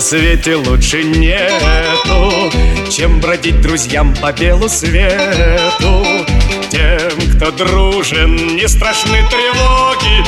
свете лучше нету Чем бродить друзьям по белу свету. Тем, кто дружен, не страшны тревоги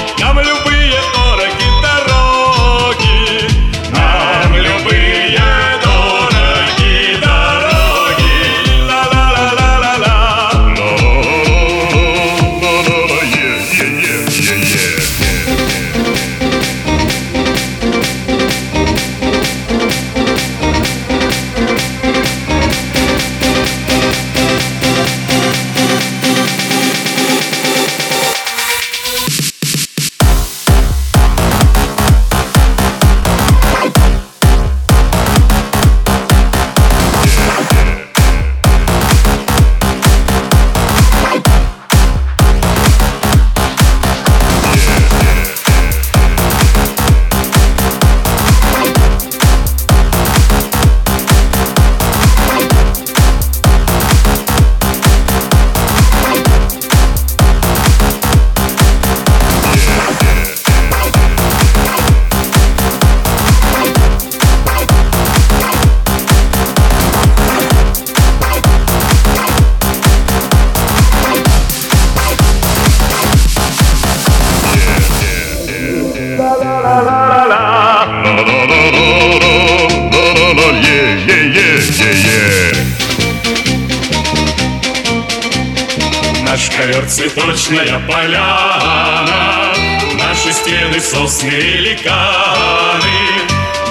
Наш ковер цветочная поляна Наши стены сосны и ликаны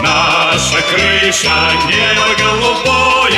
Наша крыша небо голубое